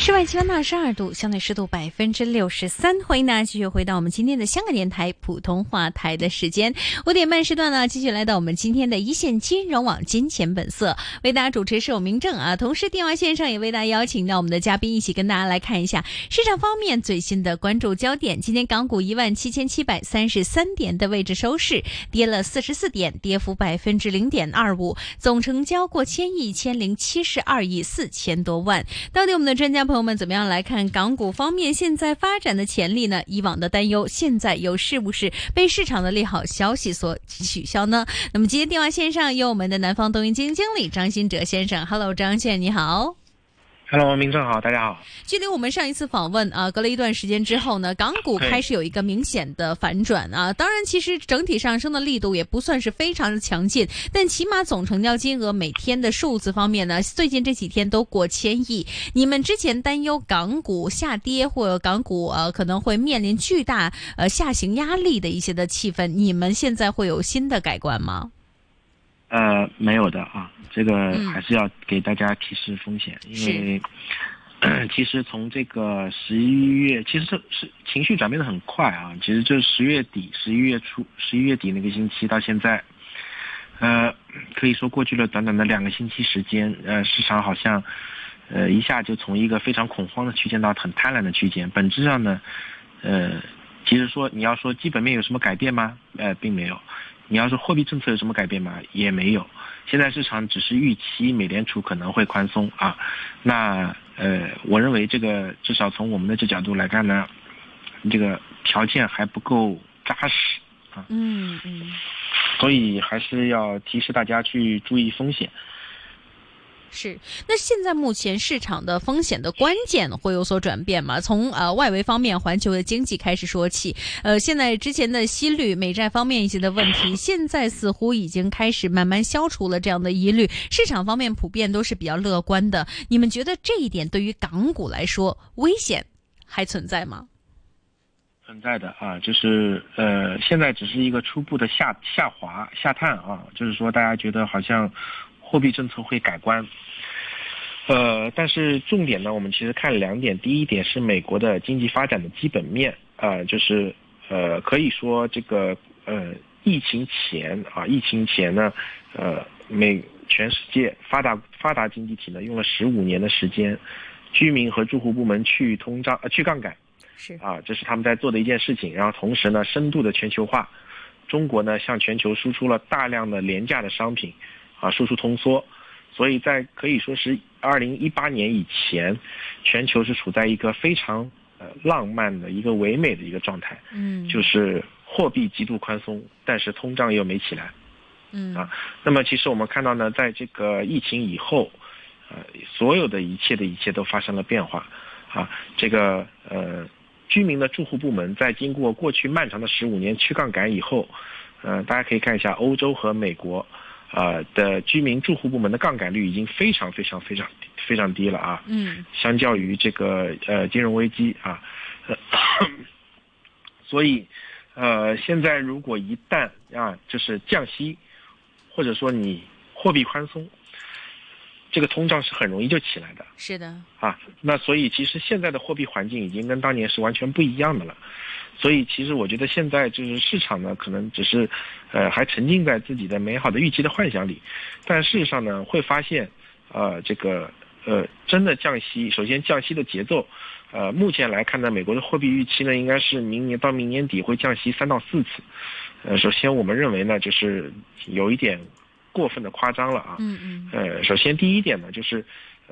室外气温二十二度，相对湿度百分之六十三。欢迎大家继续回到我们今天的香港电台普通话台的时间，五点半时段呢，继续来到我们今天的一线金融网金钱本色，为大家主持是我明正啊。同时电话线上也为大家邀请到我们的嘉宾，一起跟大家来看一下市场方面最新的关注焦点。今天港股一万七千七百三十三点的位置收市，跌了四十四点，跌幅百分之零点二五，总成交过千亿，一千零七十二亿四千多万。到底我们的专家朋友们怎么样来看港股方面现在发展的潜力呢？以往的担忧，现在又是不是被市场的利好消息所取消呢？那么今天电话线上有我们的南方东营基金经理张新哲先生，Hello，张先生你好。Hello，明正好，大家好。距离我们上一次访问啊，隔了一段时间之后呢，港股开始有一个明显的反转啊。当然，其实整体上升的力度也不算是非常的强劲，但起码总成交金额每天的数字方面呢，最近这几天都过千亿。你们之前担忧港股下跌或港股呃可能会面临巨大呃下行压力的一些的气氛，你们现在会有新的改观吗？呃，没有的啊，这个嗯还是要给大家提示风险，因为、呃 其实从这个十一月，其实这是情绪转变的很快啊。其实就是十月底、十一月初、十一月底那个星期到现在，呃，可以说过去了短短的两个星期时间，呃，市场好像呃一下就从一个非常恐慌的区间到很贪婪的区间。本质上呢，呃，其实说你要说基本面有什么改变吗？呃，并没有。你要说货币政策有什么改变吗？也没有。现在市场只是预期美联储可能会宽松啊。那呃，我认为这个至少从我们的这角度来看呢，这个条件还不够扎实啊。嗯嗯。所以还是要提示大家去注意风险。是，那现在目前市场的风险的关键会有所转变吗？从呃外围方面，环球的经济开始说起，呃，现在之前的息率、美债方面一些的问题，现在似乎已经开始慢慢消除了这样的疑虑，市场方面普遍都是比较乐观的。你们觉得这一点对于港股来说，危险还存在吗？存在的啊，就是呃，现在只是一个初步的下下滑下探啊，就是说大家觉得好像货币政策会改观，呃，但是重点呢，我们其实看两点，第一点是美国的经济发展的基本面啊、就是呃，可以说这个呃，疫情前啊，疫情前呢，呃，美全世界发达发达经济体呢，用了十五年的时间，居民和住户部门去通胀呃去杠杆。是啊，这是他们在做的一件事情。然后同时呢，深度的全球化，中国呢向全球输出了大量的廉价的商品，啊，输出通缩，所以在可以说是二零一八年以前，全球是处在一个非常呃浪漫的一个唯美的一个状态，嗯，就是货币极度宽松，但是通胀又没起来。嗯。啊。那么其实我们看到呢，在这个疫情以后，呃，所有的一切的一切都发生了变化，啊，这个呃，居民的住户部门在经过过去漫长的十五年去杠杆以后，呃，大家可以看一下欧洲和美国，啊、的居民住户部门的杠杆率已经非常非常非常非常低了啊，嗯相较于这个呃金融危机啊，呃所以呃现在如果一旦啊就是降息，或者说你货币宽松，这个通胀是很容易就起来的是的，啊。那所以其实现在的货币环境已经跟当年是完全不一样的了。所以其实我觉得现在就是市场呢，可能只是呃还沉浸在自己的美好的预期的幻想里，但事实上呢会发现呃这个呃真的降息，首先降息的节奏。呃，目前来看呢，美国的货币预期呢，应该是明年到明年底会降息三到四次。呃，首先我们认为呢，就是有一点过分的夸张了啊。嗯嗯呃，首先第一点呢，就是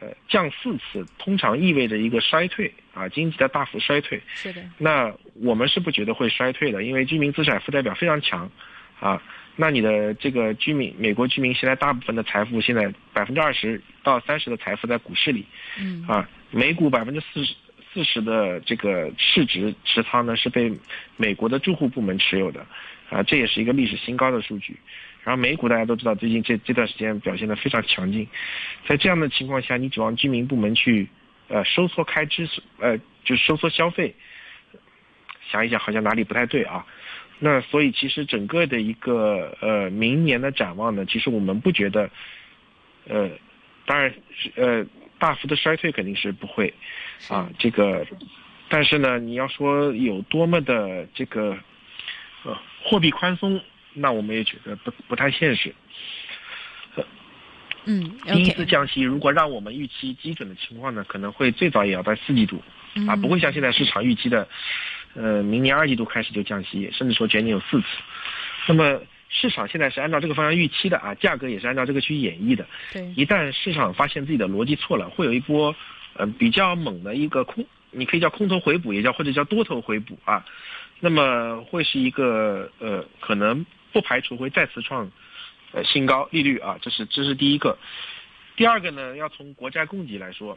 呃降四次，通常意味着一个衰退啊，经济的大幅衰退。是的，那我们是不觉得会衰退的，因为居民资产负债表非常强，啊，那你的这个居民，美国居民现在大部分的财富，现在百分之二十到三十的财富在股市里，嗯啊，美股百分之四十四十的这个市值持仓呢是被美国的住户部门持有的，啊，这也是一个历史新高的数据。然后美股大家都知道，最近这这段时间表现的非常强劲，在这样的情况下，你指望居民部门去呃收缩开支，呃就是收缩消费，想一想好像哪里不太对啊。那所以其实整个的一个呃明年的展望呢，其实我们不觉得，呃，当然是呃大幅的衰退肯定是不会，啊，这个，但是呢，你要说有多么的这个，呃，货币宽松，那我们也觉得不不太现实。嗯，第一次降息，如果让我们预期基准的情况呢，可能会最早也要在四季度，啊，不会像现在市场预期的，呃，明年二季度开始就降息，甚至说全年有四次。那么市场现在是按照这个方向预期的啊，价格也是按照这个去演绎的。对，一旦市场发现自己的逻辑错了，会有一波，呃，比较猛的一个空，你可以叫空头回补，也叫或者叫多头回补啊。那么会是一个呃，可能不排除会再次创。呃，新高利率啊，这是这是第一个。第二个呢，要从国家供给来说，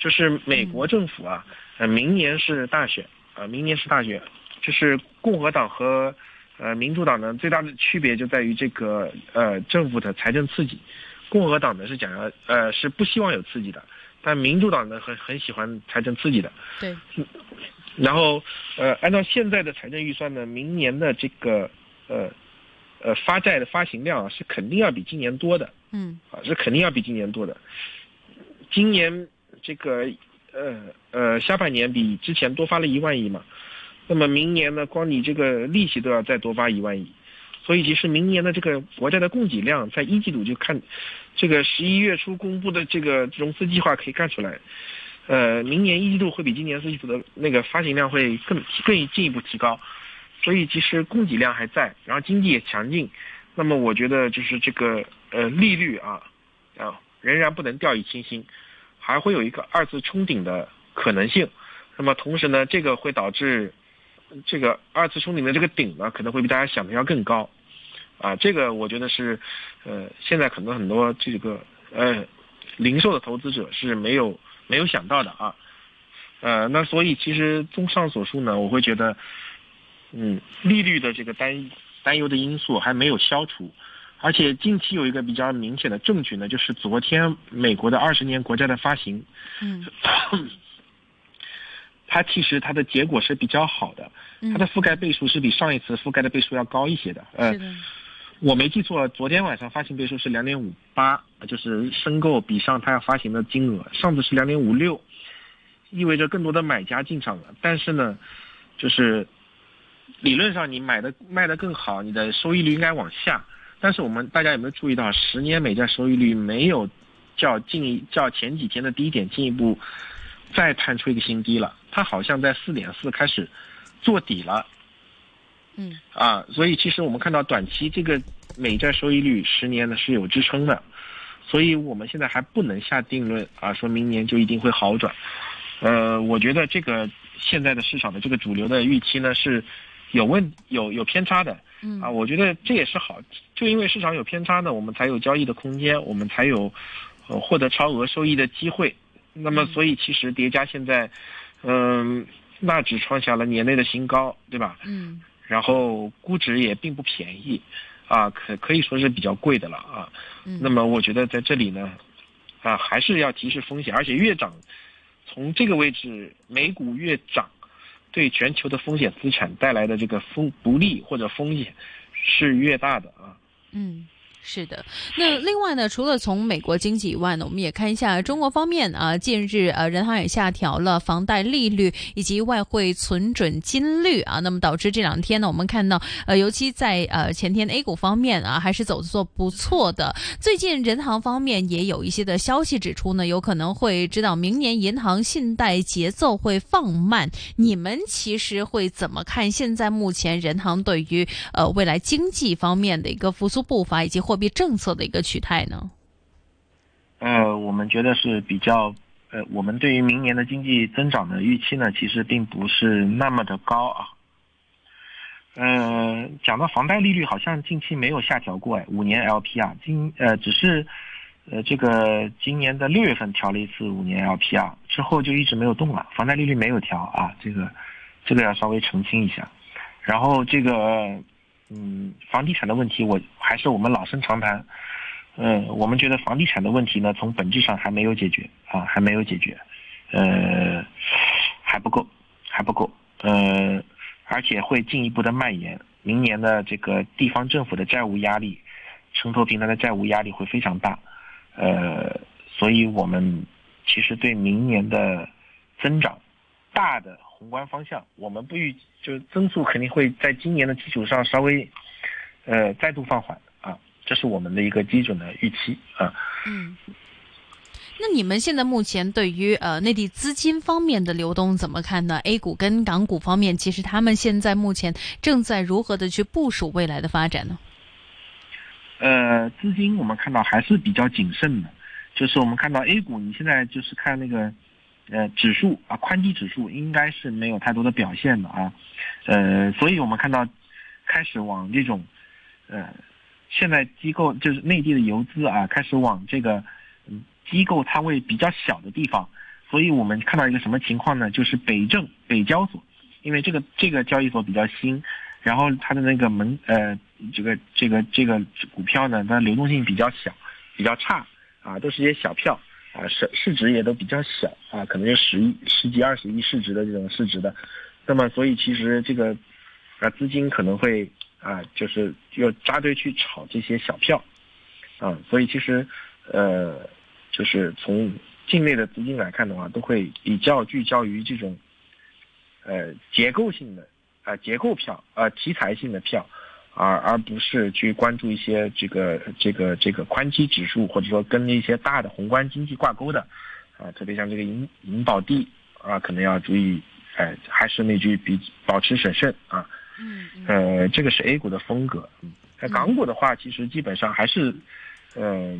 就是美国政府啊，呃，明年是大选啊，明年是大选，就是共和党和呃民主党呢最大的区别就在于这个呃政府的财政刺激，共和党呢是讲要呃是不希望有刺激的，但民主党呢很很喜欢财政刺激的。对。然后呃，按照现在的财政预算呢，明年的这个呃。呃，发债的发行量啊，是肯定要比今年多的，嗯，啊，是肯定要比今年多的。今年这个呃呃下半年比之前多发了一万亿嘛，那么明年呢，光你这个利息都要再多发一万亿，所以其实明年的这个国债的供给量，在一季度就看这个十一月初公布的这个融资计划可以看出来，呃，明年一季度会比今年四季度的那个发行量会更更进一步提高。所以其实供给量还在，然后经济也强劲，那么我觉得就是这个呃利率啊啊仍然不能掉以轻心，还会有一个二次冲顶的可能性。那么同时呢，这个会导致这个二次冲顶的这个顶呢可能会比大家想的要更高啊。这个我觉得是呃现在可能很多这个呃零售的投资者是没有没有想到的啊。呃，那所以其实综上所述呢，我会觉得。嗯，利率的这个担担忧的因素还没有消除，而且近期有一个比较明显的证据呢，就是昨天美国的二十年国债的发行，嗯，它其实它的结果是比较好的，它的覆盖倍数是比上一次覆盖的倍数要高一些的。呃，我没记错，昨天晚上发行倍数是两点五八，就是申购比上它要发行的金额，上次是两点五六，意味着更多的买家进场了。但是呢，就是。理论上你买的卖的更好，你的收益率应该往下。但是我们大家有没有注意到，十年美债收益率没有较近较前几天的低点进一步再探出一个新低了？它好像在四点四开始做底了。嗯。啊，所以其实我们看到短期这个美债收益率十年呢是有支撑的，所以我们现在还不能下定论啊，说明年就一定会好转。呃，我觉得这个现在的市场的这个主流的预期呢是。有问有有偏差的，嗯啊，我觉得这也是好，就因为市场有偏差呢，我们才有交易的空间，我们才有，呃，获得超额收益的机会。那么，所以其实叠加现在，嗯，纳指创下了年内的新高，对吧？嗯。然后估值也并不便宜，啊，可可以说是比较贵的了啊。嗯。那么我觉得在这里呢，啊，还是要提示风险，而且越涨，从这个位置美股越涨。对全球的风险资产带来的这个风不利或者风险是越大的啊。嗯。是的，那另外呢，除了从美国经济以外呢，我们也看一下中国方面啊。近日呃，人行也下调了房贷利率以及外汇存准金率啊，那么导致这两天呢，我们看到呃，尤其在呃前天 A 股方面啊，还是走的做不错的。最近人行方面也有一些的消息指出呢，有可能会知道明年银行信贷节奏会放慢。你们其实会怎么看现在目前人行对于呃未来经济方面的一个复苏步伐以及？货币政策的一个取态呢？呃，我们觉得是比较，呃，我们对于明年的经济增长的预期呢，其实并不是那么的高啊。呃，讲到房贷利率，好像近期没有下调过哎，五年 LPR 今呃只是，呃这个今年的六月份调了一次五年 LPR 之后就一直没有动了，房贷利率没有调啊，这个这个要稍微澄清一下。然后这个。嗯，房地产的问题，我还是我们老生常谈。嗯，我们觉得房地产的问题呢，从本质上还没有解决啊，还没有解决，呃，还不够，还不够，呃，而且会进一步的蔓延。明年的这个地方政府的债务压力，城投平台的债务压力会非常大，呃，所以我们其实对明年的增长大的宏观方向，我们不预就增速肯定会在今年的基础上稍微呃再度放缓啊，这是我们的一个基准的预期啊。嗯。那你们现在目前对于呃内地资金方面的流动怎么看呢？A 股跟港股方面，其实他们现在目前正在如何的去部署未来的发展呢？呃，资金我们看到还是比较谨慎的，就是我们看到 A 股，你现在就是看那个呃指数啊，宽基指数应该是没有太多的表现的啊，呃，所以我们看到开始往这种呃现在机构就是内地的游资啊，开始往这个。机构仓位比较小的地方，所以我们看到一个什么情况呢？就是北证北交所，因为这个这个交易所比较新，然后它的那个门呃这个这个这个股票呢，它流动性比较小，比较差啊，都是一些小票啊，市市值也都比较小啊，可能就十亿、十几、二十亿市值的这种市值的，那么所以其实这个啊资金可能会啊就是要扎堆去炒这些小票啊，所以其实呃。就是从境内的资金来看的话，都会比较聚焦于这种，呃，结构性的啊结构票啊题材性的票，而而不是去关注一些这个这个这个宽基指数，或者说跟一些大的宏观经济挂钩的，啊，特别像这个银银保地啊，可能要注意，哎，还是那句比保持审慎啊。嗯。呃，这个是 A 股的风格。嗯。在港股的话，其实基本上还是，呃。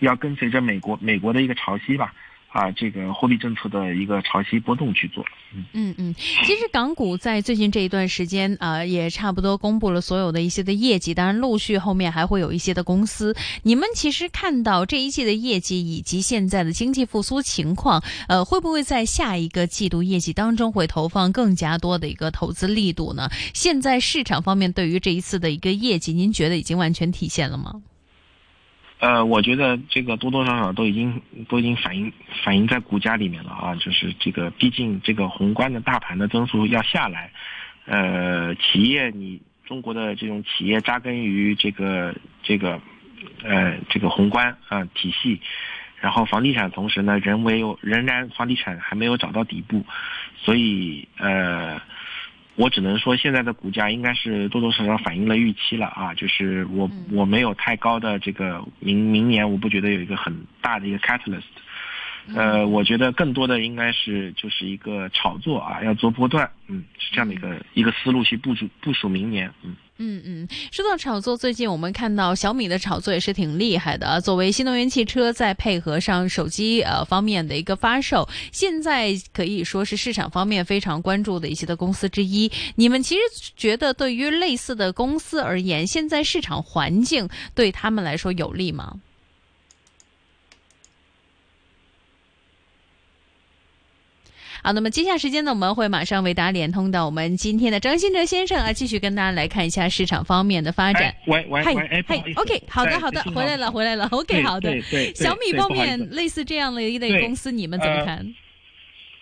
要跟随着美国美国的一个潮汐吧，啊，这个货币政策的一个潮汐波动去做。嗯嗯嗯，其实港股在最近这一段时间啊，也差不多公布了所有的一些的业绩，当然陆续后面还会有一些的公司。你们其实看到这一季的业绩以及现在的经济复苏情况，呃，会不会在下一个季度业绩当中会投放更加多的一个投资力度呢？现在市场方面对于这一次的一个业绩，您觉得已经完全体现了吗？呃，我觉得这个多多少少都已经都已经反映反映在股价里面了啊，就是这个毕竟这个宏观的大盘的增速要下来，呃，企业你中国的这种企业扎根于这个这个呃这个宏观啊体系，然后房地产同时呢，人为仍然房地产还没有找到底部，所以呃。我只能说，现在的股价应该是多多少少反映了预期了啊，就是我我没有太高的这个明明年，我不觉得有一个很大的一个 catalyst，呃，我觉得更多的应该是就是一个炒作啊，要做波段，嗯，是这样的一个一个思路去部署部署明年，嗯。嗯嗯，说到炒作，最近我们看到小米的炒作也是挺厉害的。作为新能源汽车，再配合上手机呃方面的一个发售，现在可以说是市场方面非常关注的一些的公司之一。你们其实觉得，对于类似的公司而言，现在市场环境对他们来说有利吗？好，那么接下来时间呢，我们会马上为大家连通到我们今天的张新哲先生啊，继续跟大家来看一下市场方面的发展。喂喂喂，嘿，OK，好的好的，回来了回来了，OK，好的。对对。小米方面，类似这样的一类公司，你们怎么看？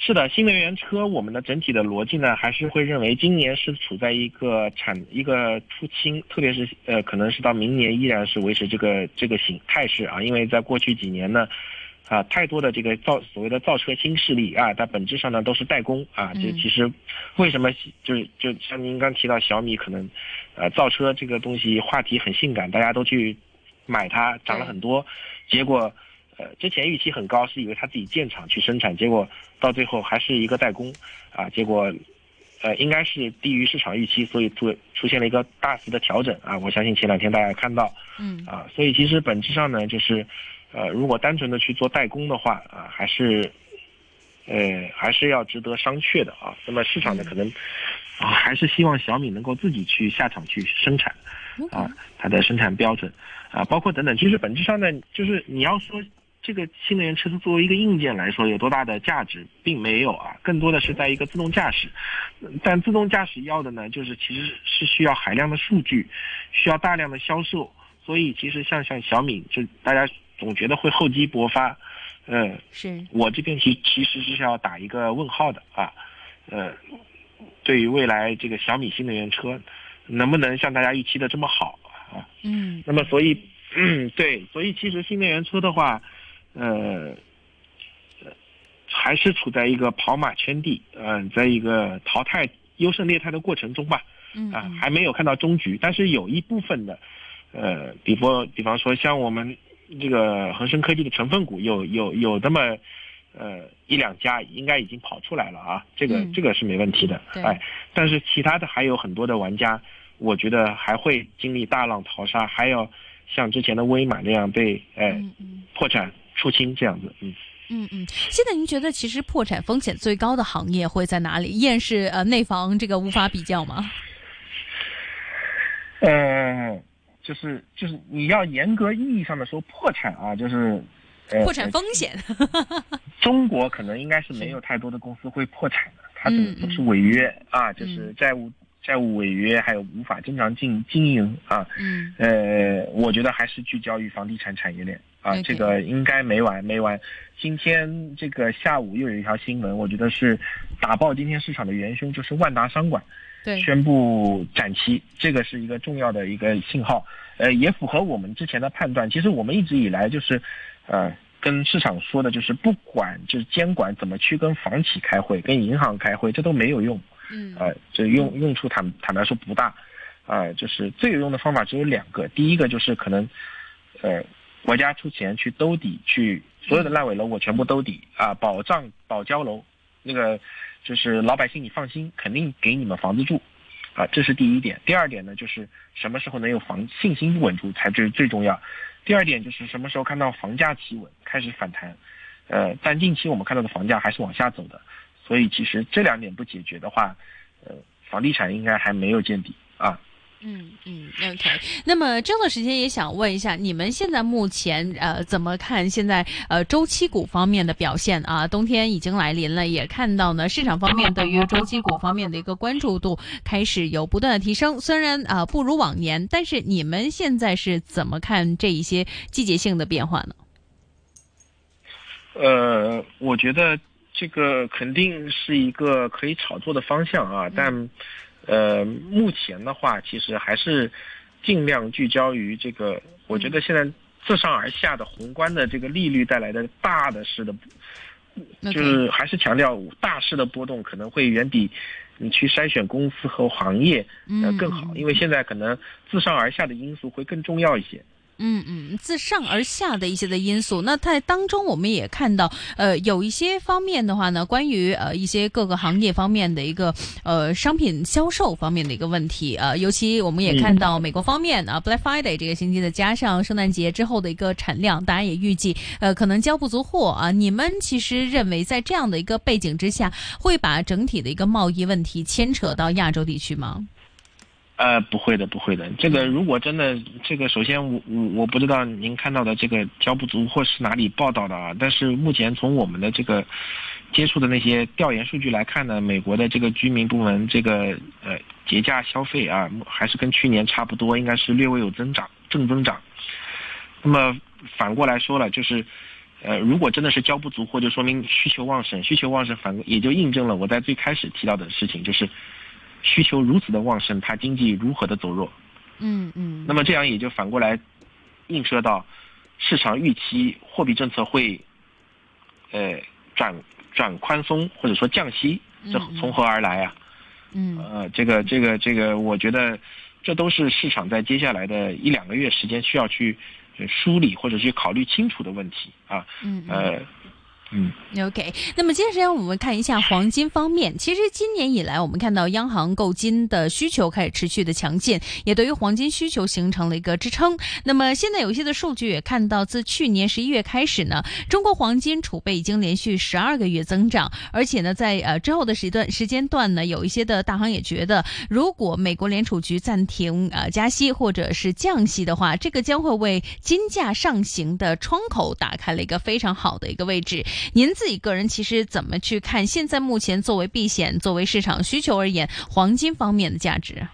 是的，新能源车，我们的整体的逻辑呢，还是会认为今年是处在一个产一个出清，特别是呃，可能是到明年依然是维持这个这个形态势啊，因为在过去几年呢。啊，太多的这个造所谓的造车新势力啊，它本质上呢都是代工啊。就其实为什么就是就像您刚提到小米可能，呃，造车这个东西话题很性感，大家都去买它，涨了很多。结果呃之前预期很高，是以为它自己建厂去生产，结果到最后还是一个代工啊。结果呃应该是低于市场预期，所以出出现了一个大幅的调整啊。我相信前两天大家看到，嗯啊，所以其实本质上呢就是。呃，如果单纯的去做代工的话啊，还是，呃，还是要值得商榷的啊。那么市场呢，可能啊，还是希望小米能够自己去下场去生产，啊，它的生产标准啊，包括等等。其实本质上呢，就是你要说这个新能源车作为一个硬件来说有多大的价值，并没有啊，更多的是在一个自动驾驶。但自动驾驶要的呢，就是其实是需要海量的数据，需要大量的销售。所以其实像像小米，就大家。总觉得会厚积薄发，嗯，是我这边其其实是要打一个问号的啊，呃，对于未来这个小米新能源车能不能像大家预期的这么好啊？嗯，那么所以，嗯，对，所以其实新能源车的话，呃，还是处在一个跑马圈地，嗯，在一个淘汰优胜劣汰的过程中吧，啊，还没有看到终局。但是有一部分的，呃，比方比方说像我们这个恒生科技的成分股，有有有那么，呃，一两家应该已经跑出来了啊，这个这个是没问题的，哎，但是其他的还有很多的玩家，我觉得还会经历大浪淘沙，还要像之前的威马那样被呃破产出清这样子，嗯。嗯嗯，现在您觉得其实破产风险最高的行业会在哪里？依然是呃内房这个无法比较吗？呃，就是就是你要严格意义上的说破产啊，就是破产风险。中国可能应该是没有太多的公司会破产的，它是都是违约啊，就是债务债务违约，还有无法正常经经营啊。嗯。呃，我觉得还是聚焦于房地产产业链。啊，这个应该没完没完。今天这个下午又有一条新闻，我觉得是打爆今天市场的元凶，就是万达商管宣布展期，这个是一个重要的一个信号。呃，也符合我们之前的判断。其实我们一直以来就是，呃，跟市场说的就是，不管就是监管怎么去跟房企开会、跟银行开会，这都没有用。嗯。呃，这用用处坦坦白说不大。啊，就是最有用的方法只有两个，第一个就是可能，呃。国家出钱去兜底，去所有的烂尾楼我全部兜底啊，保障保交楼，那个就是老百姓你放心，肯定给你们房子住，啊，这是第一点。第二点呢，就是什么时候能有房信心稳住才最最重要。第二点就是什么时候看到房价企稳开始反弹，呃，但近期我们看到的房价还是往下走的，所以其实这两点不解决的话，呃，房地产应该还没有见底啊。嗯嗯，OK。那么这段时间也想问一下，你们现在目前呃怎么看现在呃周期股方面的表现啊？冬天已经来临了，也看到呢市场方面对于周期股方面的一个关注度开始有不断的提升。虽然啊不如往年，但是你们现在是怎么看这一些季节性的变化呢？呃，我觉得这个肯定是一个可以炒作的方向啊，但。呃，目前的话，其实还是尽量聚焦于这个。我觉得现在自上而下的宏观的这个利率带来的大的势的，就是还是强调大势的波动可能会远比你去筛选公司和行业呃更好，因为现在可能自上而下的因素会更重要一些。嗯嗯，自上而下的一些的因素，那在当中我们也看到，呃，有一些方面的话呢，关于呃一些各个行业方面的一个呃商品销售方面的一个问题，呃，尤其我们也看到美国方面啊，Black Friday 这个星期的加上圣诞节之后的一个产量，大家也预计呃可能交不足货啊。你们其实认为在这样的一个背景之下，会把整体的一个贸易问题牵扯到亚洲地区吗？呃，不会的，不会的。这个如果真的，这个首先我我我不知道您看到的这个交不足或是哪里报道的啊。但是目前从我们的这个接触的那些调研数据来看呢，美国的这个居民部门这个呃节假消费啊，还是跟去年差不多，应该是略微有增长，正增长。那么反过来说了，就是呃，如果真的是交不足货，就说明需求旺盛，需求旺盛反也就印证了我在最开始提到的事情，就是。需求如此的旺盛，它经济如何的走弱？嗯嗯。那么这样也就反过来映射到市场预期货币政策会呃转转宽松或者说降息，这从何而来啊？嗯。呃，这个这个这个，我觉得这都是市场在接下来的一两个月时间需要去梳理或者去考虑清楚的问题啊。嗯。呃。嗯，OK。那么接下来我们看一下黄金方面。其实今年以来，我们看到央行购金的需求开始持续的强劲，也对于黄金需求形成了一个支撑。那么现在有一些的数据也看到，自去年十一月开始呢，中国黄金储备已经连续十二个月增长，而且呢，在呃之后的时段时间段呢，有一些的大行也觉得，如果美国联储局暂停呃加息或者是降息的话，这个将会为金价上行的窗口打开了一个非常好的一个位置。您自己个人其实怎么去看现在目前作为避险、作为市场需求而言，黄金方面的价值？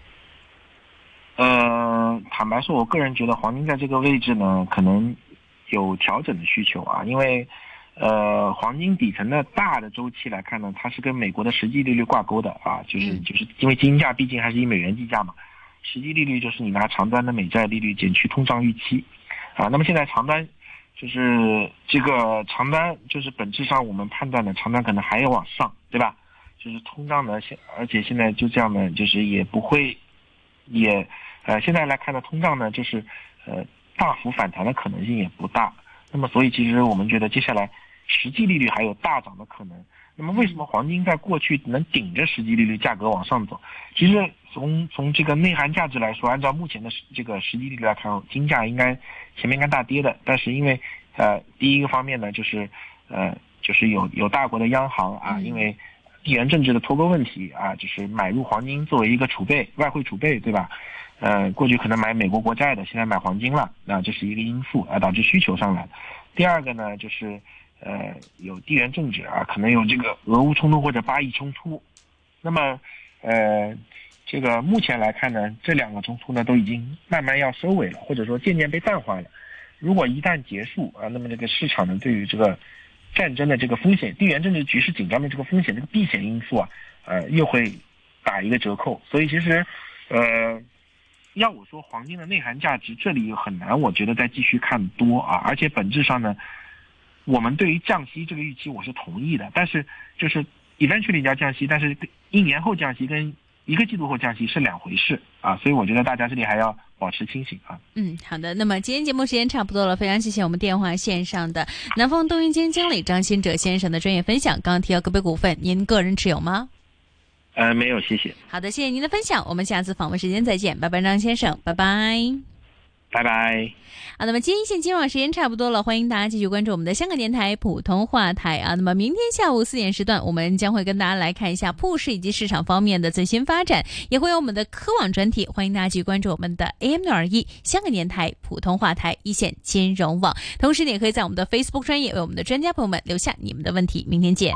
呃，坦白说，我个人觉得黄金在这个位置呢，可能有调整的需求啊，因为呃，黄金底层的大的周期来看呢，它是跟美国的实际利率挂钩的啊，就是就是因为金价毕竟还是以美元计价嘛，实际利率就是你拿长端的美债利率减去通胀预期啊，那么现在长端。就是这个长单，就是本质上我们判断的长单可能还要往上，对吧？就是通胀呢，现而且现在就这样呢，就是也不会，也，呃，现在来看呢，通胀呢，就是呃大幅反弹的可能性也不大。那么，所以其实我们觉得接下来实际利率还有大涨的可能。那么，为什么黄金在过去能顶着实际利率价格往上走？其实从从这个内涵价值来说，按照目前的这个实际利率来看，金价应该前面应该大跌的。但是因为呃第一个方面呢，就是呃就是有有大国的央行啊，因为地缘政治的脱钩问题啊，就是买入黄金作为一个储备外汇储备，对吧？呃，过去可能买美国国债的，现在买黄金了，那这是一个因素啊，导致需求上来。第二个呢，就是。呃，有地缘政治啊，可能有这个俄乌冲突或者巴以冲突，那么，呃，这个目前来看呢，这两个冲突呢都已经慢慢要收尾了，或者说渐渐被淡化了。如果一旦结束啊，那么这个市场呢对于这个战争的这个风险、地缘政治局势紧张的这个风险、这个避险因素啊，呃，又会打一个折扣。所以其实，呃，要我说黄金的内涵价值，这里很难，我觉得再继续看多啊，而且本质上呢。我们对于降息这个预期我是同意的，但是就是 eventually 要降息，但是一年后降息跟一个季度后降息是两回事啊，所以我觉得大家这里还要保持清醒啊。嗯，好的，那么今天节目时间差不多了，非常谢谢我们电话线上的南方东云基金经理张新哲先生的专业分享。刚刚提到个别股份，您个人持有吗？呃，没有，谢谢。好的，谢谢您的分享，我们下次访问时间再见，拜拜，张先生，拜拜。拜拜。好，那么今天线今晚时间差不多了，欢迎大家继续关注我们的香港电台普通话台啊。那么明天下午四点时段，我们将会跟大家来看一下铺市以及市场方面的最新发展，也会有我们的科网专题，欢迎大家继续关注我们的 AM 六二一香港电台普通话台一线金融网。同时，你也可以在我们的 Facebook 专业为我们的专家朋友们留下你们的问题。明天见。